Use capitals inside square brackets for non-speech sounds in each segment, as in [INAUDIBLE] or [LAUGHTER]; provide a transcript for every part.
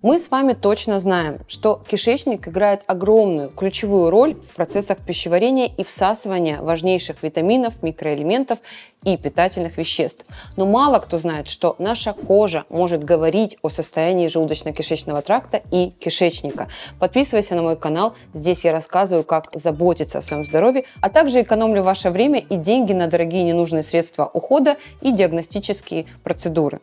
Мы с вами точно знаем, что кишечник играет огромную ключевую роль в процессах пищеварения и всасывания важнейших витаминов, микроэлементов и питательных веществ. Но мало кто знает, что наша кожа может говорить о состоянии желудочно-кишечного тракта и кишечника. Подписывайся на мой канал, здесь я рассказываю, как заботиться о своем здоровье, а также экономлю ваше время и деньги на дорогие ненужные средства ухода и диагностические процедуры.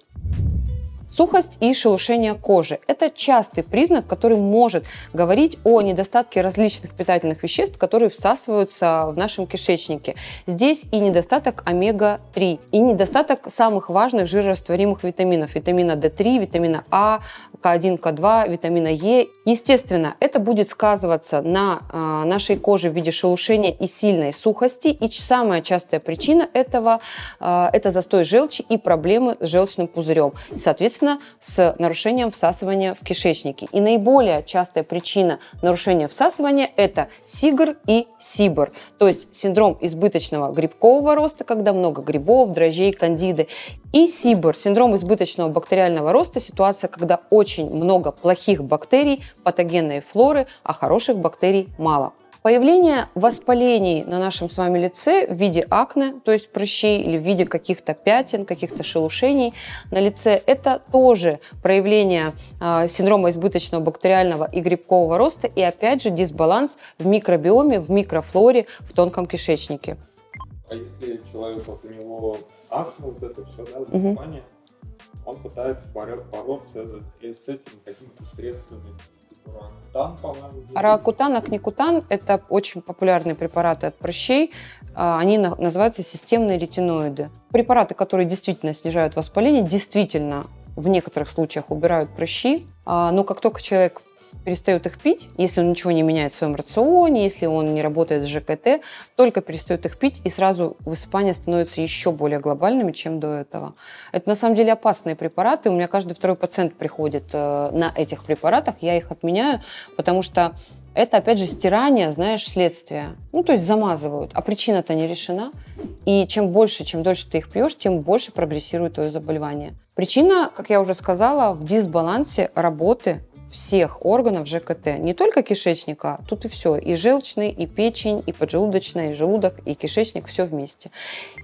Сухость и шелушение кожи – это частый признак, который может говорить о недостатке различных питательных веществ, которые всасываются в нашем кишечнике. Здесь и недостаток омега-3, и недостаток самых важных жирорастворимых витаминов – витамина D3, витамина А, К1, К2, витамина Е. Естественно, это будет сказываться на э, нашей коже в виде шелушения и сильной сухости. И самая частая причина этого э, – это застой желчи и проблемы с желчным пузырем. И, соответственно, с нарушением всасывания в кишечнике. И наиболее частая причина нарушения всасывания – это сигр и сибр, то есть синдром избыточного грибкового роста, когда много грибов, дрожжей, кандиды, и сибр – синдром избыточного бактериального роста, ситуация, когда очень много плохих бактерий, патогенной флоры, а хороших бактерий мало. Появление воспалений на нашем с вами лице в виде акне, то есть прыщей, или в виде каких-то пятен, каких-то шелушений на лице, это тоже проявление э, синдрома избыточного бактериального и грибкового роста и опять же дисбаланс в микробиоме, в микрофлоре, в тонком кишечнике. А если человек, вот у него акне, вот это все, да, воспаление, угу. он пытается бороться с этим какими-то средствами, Ракутан, акникутан – это очень популярные препараты от прыщей. А, они называются системные ретиноиды. Препараты, которые действительно снижают воспаление, действительно в некоторых случаях убирают прыщи, а, но как только человек перестает их пить, если он ничего не меняет в своем рационе, если он не работает с ЖКТ, только перестает их пить, и сразу высыпания становятся еще более глобальными, чем до этого. Это на самом деле опасные препараты. У меня каждый второй пациент приходит э, на этих препаратах, я их отменяю, потому что это, опять же, стирание, знаешь, следствия. Ну, то есть замазывают, а причина-то не решена. И чем больше, чем дольше ты их пьешь, тем больше прогрессирует твое заболевание. Причина, как я уже сказала, в дисбалансе работы всех органов ЖКТ, не только кишечника, тут и все, и желчный, и печень, и поджелудочная, и желудок, и кишечник, все вместе.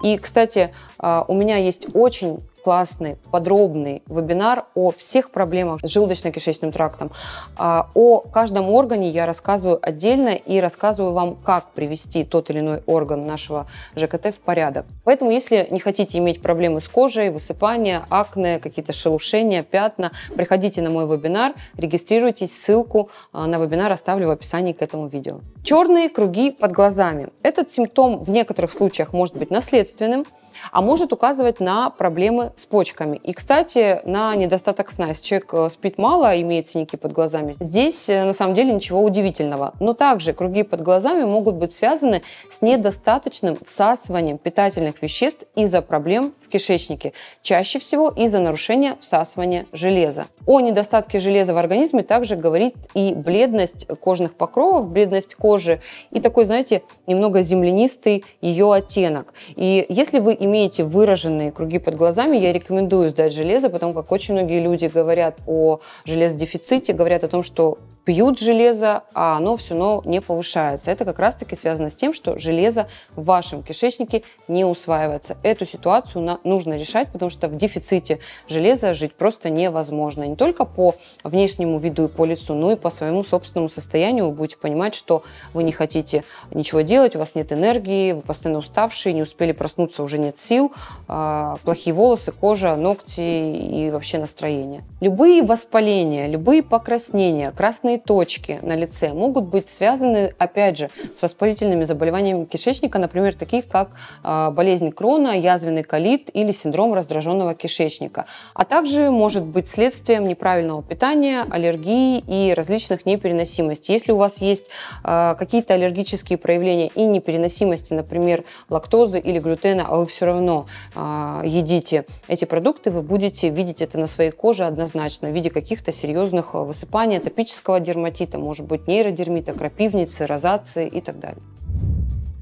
И, кстати, а, у меня есть очень классный, подробный вебинар о всех проблемах с желудочно-кишечным трактом. А, о каждом органе я рассказываю отдельно и рассказываю вам, как привести тот или иной орган нашего ЖКТ в порядок. Поэтому, если не хотите иметь проблемы с кожей, высыпания, акне, какие-то шелушения, пятна, приходите на мой вебинар, регистрируйтесь, ссылку а, на вебинар оставлю в описании к этому видео. Черные круги под глазами. Этот симптом в некоторых случаях может быть наследственным, а может указывать на проблемы с почками. И, кстати, на недостаток сна. Если человек э, спит мало, имеет синяки под глазами, здесь э, на самом деле ничего удивительного. Но также круги под глазами могут быть связаны с недостаточным всасыванием питательных веществ из-за проблем в кишечнике. Чаще всего из-за нарушения всасывания железа. О недостатке железа в организме также говорит и бледность кожных покровов, бледность кожи и такой, знаете, немного землянистый ее оттенок. И если вы имеете имеете выраженные круги под глазами, я рекомендую сдать железо, потому как очень многие люди говорят о железодефиците, говорят о том, что пьют железо, а оно все равно не повышается. Это как раз-таки связано с тем, что железо в вашем кишечнике не усваивается. Эту ситуацию нужно решать, потому что в дефиците железа жить просто невозможно. Не только по внешнему виду и по лицу, но и по своему собственному состоянию вы будете понимать, что вы не хотите ничего делать, у вас нет энергии, вы постоянно уставшие, не успели проснуться, уже нет сил, э, плохие волосы, кожа, ногти и вообще настроение. Любые воспаления, любые покраснения, красные красные точки на лице могут быть связаны, опять же, с воспалительными заболеваниями кишечника, например, таких как а, болезнь Крона, язвенный колит или синдром раздраженного кишечника. А также может быть следствием неправильного питания, аллергии и различных непереносимостей. Если у вас есть а, какие-то аллергические проявления и непереносимости, например, лактозы или глютена, а вы все равно а, едите эти продукты, вы будете видеть это на своей коже однозначно в виде каких-то серьезных высыпаний, атопического дерматита, может быть нейродермита, крапивницы, розации и так далее.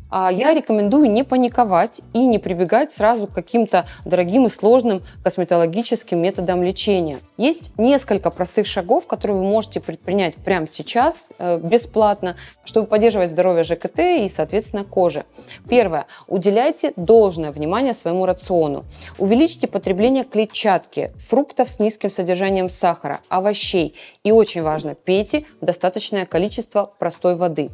А я рекомендую не паниковать и не прибегать сразу к каким-то дорогим и сложным косметологическим методам лечения. Есть несколько простых шагов, которые вы можете предпринять прямо сейчас э, бесплатно, чтобы поддерживать здоровье ЖКТ и, соответственно, кожи. Первое. Уделяйте должное внимание своему рациону. Увеличьте потребление клетчатки, фруктов с низким содержанием сахара, овощей. И очень важно, пейте достаточное количество простой воды.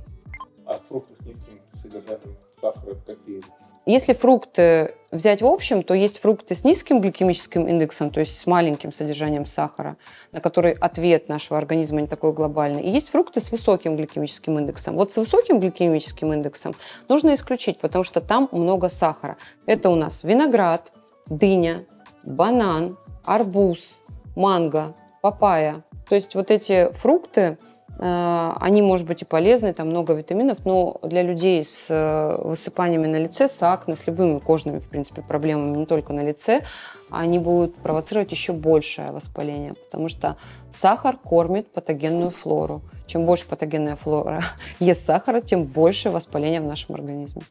А фрукты с низким содержанием сахара какие? Если фрукты взять в общем, то есть фрукты с низким гликемическим индексом, то есть с маленьким содержанием сахара, на который ответ нашего организма не такой глобальный. И есть фрукты с высоким гликемическим индексом. Вот с высоким гликемическим индексом нужно исключить, потому что там много сахара. Это у нас виноград, дыня, банан, арбуз, манго, папайя. То есть вот эти фрукты, они, может быть, и полезны, там много витаминов, но для людей с э, высыпаниями на лице, с акне, с любыми кожными, в принципе, проблемами, не только на лице, они будут провоцировать еще большее воспаление, потому что сахар кормит патогенную флору. Чем больше патогенная флора [LAUGHS] ест сахара, тем больше воспаления в нашем организме.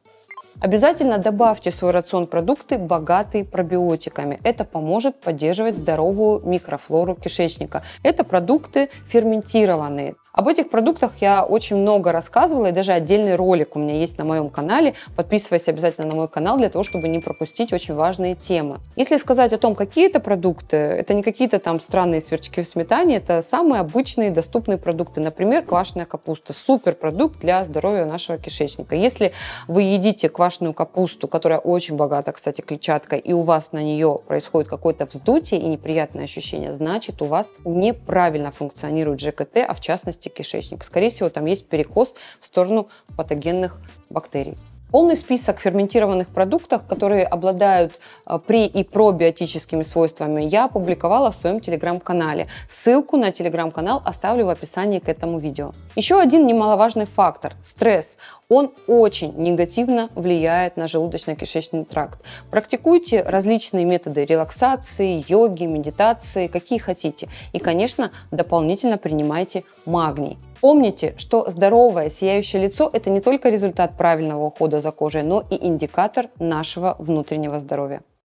Обязательно добавьте в свой рацион продукты, богатые пробиотиками. Это поможет поддерживать здоровую микрофлору кишечника. Это продукты ферментированные. Об этих продуктах я очень много рассказывала, и даже отдельный ролик у меня есть на моем канале. Подписывайся обязательно на мой канал для того, чтобы не пропустить очень важные темы. Если сказать о том, какие это продукты, это не какие-то там странные сверчки в сметане, это самые обычные доступные продукты. Например, квашеная капуста. Супер продукт для здоровья нашего кишечника. Если вы едите квашеную капусту, которая очень богата, кстати, клетчаткой, и у вас на нее происходит какое-то вздутие и неприятное ощущение, значит, у вас неправильно функционирует ЖКТ, а в частности полости кишечника. Скорее всего, там есть перекос в сторону патогенных бактерий. Полный список ферментированных продуктов, которые обладают э, при- и пробиотическими свойствами, я опубликовала в своем телеграм-канале. Ссылку на телеграм-канал оставлю в описании к этому видео. Еще один немаловажный фактор – стресс. Он очень негативно влияет на желудочно-кишечный тракт. Практикуйте различные методы релаксации, йоги, медитации, какие хотите. И, конечно, дополнительно принимайте магний. Помните, что здоровое, сияющее лицо – это не только результат правильного ухода за кожей, но и индикатор нашего внутреннего здоровья.